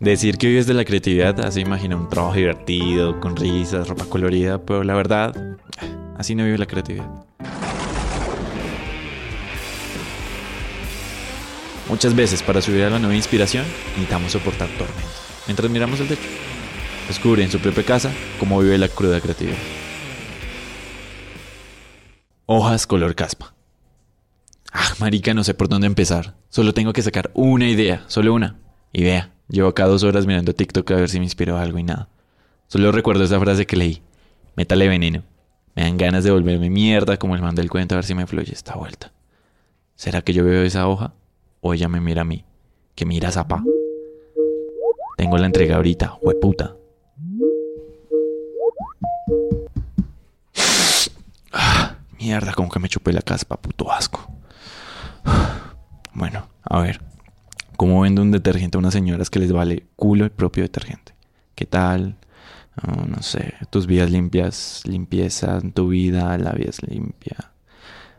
Decir que vives de la creatividad hace imagina un trabajo divertido, con risas, ropa colorida, pero la verdad, así no vive la creatividad. Muchas veces para subir a la nueva inspiración necesitamos soportar tormentas. Mientras miramos el techo, descubre en su propia casa cómo vive la cruda creatividad. Hojas color caspa. Ah, marica, no sé por dónde empezar. Solo tengo que sacar una idea, solo una. Y vea, llevo acá dos horas mirando TikTok a ver si me inspiró algo y nada. Solo recuerdo esa frase que leí. Métale veneno. Me dan ganas de volverme mierda como el man del cuento a ver si me fluye esta vuelta. ¿Será que yo veo esa hoja? ¿O ella me mira a mí? ¿Que mira Zapa? Tengo la entrega ahorita, hueputa. Ah, mierda, como que me chupé la caspa, puto asco. Bueno, a ver. ¿Cómo vende un detergente a unas señoras que les vale culo el propio detergente? ¿Qué tal? Oh, no sé, tus vidas limpias, limpieza, tu vida, la vida es limpia.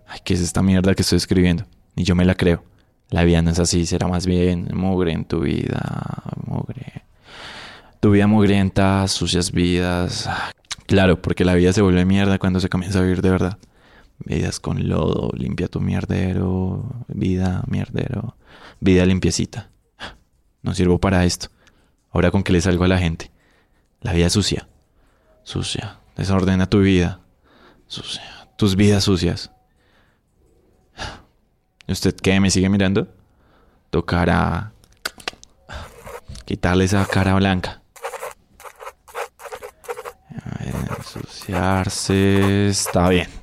Ay, ¿qué es esta mierda que estoy escribiendo? Ni yo me la creo. La vida no es así, será más bien mugre en tu vida, mugre. Tu vida mugrienta, sucias vidas. Claro, porque la vida se vuelve mierda cuando se comienza a vivir de verdad. Vidas con lodo, limpia tu mierdero, vida, mierdero, vida limpiecita. No sirvo para esto. Ahora con qué le salgo a la gente. La vida sucia. Sucia. Desordena tu vida. Sucia. Tus vidas sucias. ¿Usted qué? ¿Me sigue mirando? Tocará quitarle esa cara blanca. Ensuciarse. Está bien.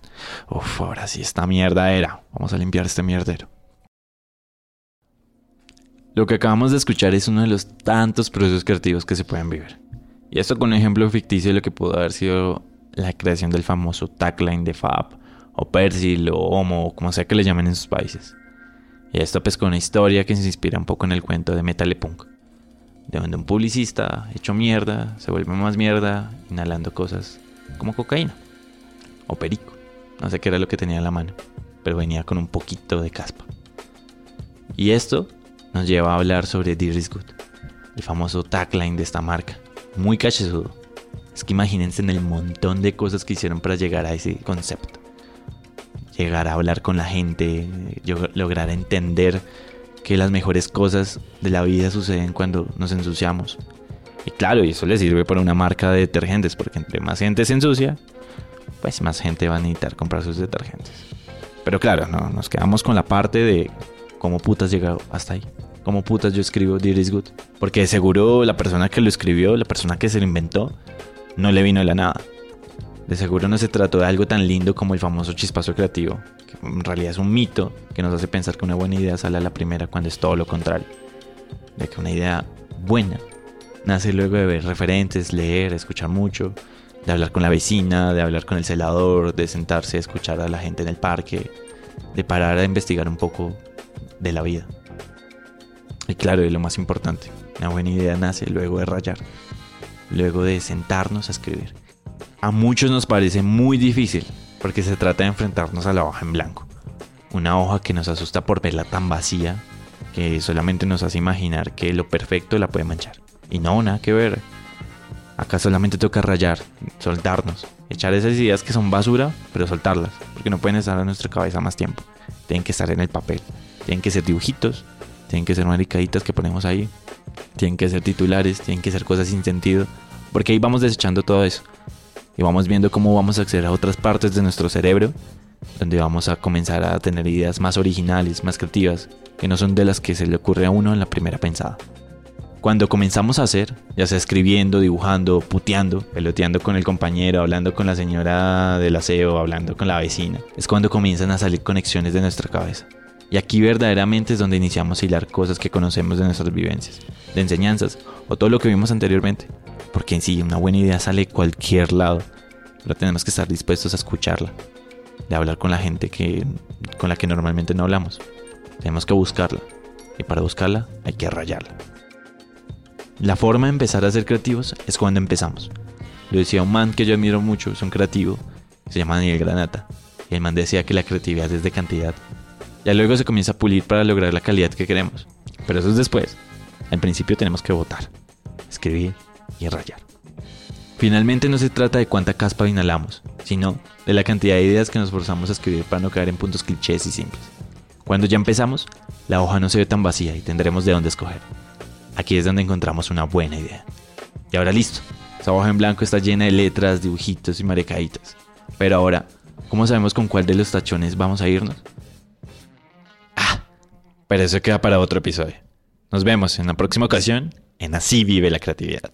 Uf, ahora sí, esta mierda era. Vamos a limpiar este mierdero. Lo que acabamos de escuchar es uno de los tantos procesos creativos que se pueden vivir. Y esto con un ejemplo ficticio de lo que pudo haber sido la creación del famoso tagline de Fab, o Persil, o Homo, o como sea que le llamen en sus países. Y esto pues con una historia que se inspira un poco en el cuento de Metal Punk, de donde un publicista hecho mierda se vuelve más mierda inhalando cosas como cocaína o perico. No sé qué era lo que tenía en la mano, pero venía con un poquito de caspa. Y esto nos lleva a hablar sobre Dear Good, el famoso tagline de esta marca, muy cachezudo. Es que imagínense en el montón de cosas que hicieron para llegar a ese concepto. Llegar a hablar con la gente, lograr entender que las mejores cosas de la vida suceden cuando nos ensuciamos. Y claro, y eso le sirve para una marca de detergentes, porque entre más gente se ensucia, pues más gente va a necesitar comprar sus detergentes. Pero claro, no, nos quedamos con la parte de cómo putas llegado hasta ahí. Cómo putas yo escribo Dear is Good. Porque seguro la persona que lo escribió, la persona que se lo inventó, no le vino de la nada. De seguro no se trató de algo tan lindo como el famoso chispazo creativo, que en realidad es un mito que nos hace pensar que una buena idea sale a la primera cuando es todo lo contrario. De que una idea buena nace luego de ver referentes, leer, escuchar mucho, de hablar con la vecina, de hablar con el celador, de sentarse a escuchar a la gente en el parque, de parar a investigar un poco de la vida. Y claro, y lo más importante, una buena idea nace luego de rayar, luego de sentarnos a escribir. A muchos nos parece muy difícil, porque se trata de enfrentarnos a la hoja en blanco. Una hoja que nos asusta por verla tan vacía que solamente nos hace imaginar que lo perfecto la puede manchar. Y no, nada que ver. Acá solamente toca rayar, soltarnos, echar esas ideas que son basura, pero soltarlas, porque no pueden estar en nuestra cabeza más tiempo. Tienen que estar en el papel, tienen que ser dibujitos, tienen que ser maricaditas que ponemos ahí, tienen que ser titulares, tienen que ser cosas sin sentido, porque ahí vamos desechando todo eso y vamos viendo cómo vamos a acceder a otras partes de nuestro cerebro, donde vamos a comenzar a tener ideas más originales, más creativas, que no son de las que se le ocurre a uno en la primera pensada. Cuando comenzamos a hacer, ya sea escribiendo, dibujando, puteando, peloteando con el compañero, hablando con la señora del aseo, hablando con la vecina, es cuando comienzan a salir conexiones de nuestra cabeza. Y aquí verdaderamente es donde iniciamos a hilar cosas que conocemos de nuestras vivencias, de enseñanzas o todo lo que vimos anteriormente. Porque en sí una buena idea sale de cualquier lado, pero tenemos que estar dispuestos a escucharla, de hablar con la gente que, con la que normalmente no hablamos. Tenemos que buscarla, y para buscarla hay que rayarla. La forma de empezar a ser creativos es cuando empezamos. Lo decía un man que yo admiro mucho, es un creativo, se llama Daniel Granata. Y el man decía que la creatividad es de cantidad. Ya luego se comienza a pulir para lograr la calidad que queremos. Pero eso es después. Al principio tenemos que votar. escribir y rayar. Finalmente no se trata de cuánta caspa inhalamos, sino de la cantidad de ideas que nos forzamos a escribir para no caer en puntos clichés y simples. Cuando ya empezamos, la hoja no se ve tan vacía y tendremos de dónde escoger. Aquí es donde encontramos una buena idea. Y ahora listo, esa hoja en blanco está llena de letras, dibujitos y marecaditas. Pero ahora, ¿cómo sabemos con cuál de los tachones vamos a irnos? Ah, pero eso queda para otro episodio. Nos vemos en la próxima ocasión en Así vive la creatividad.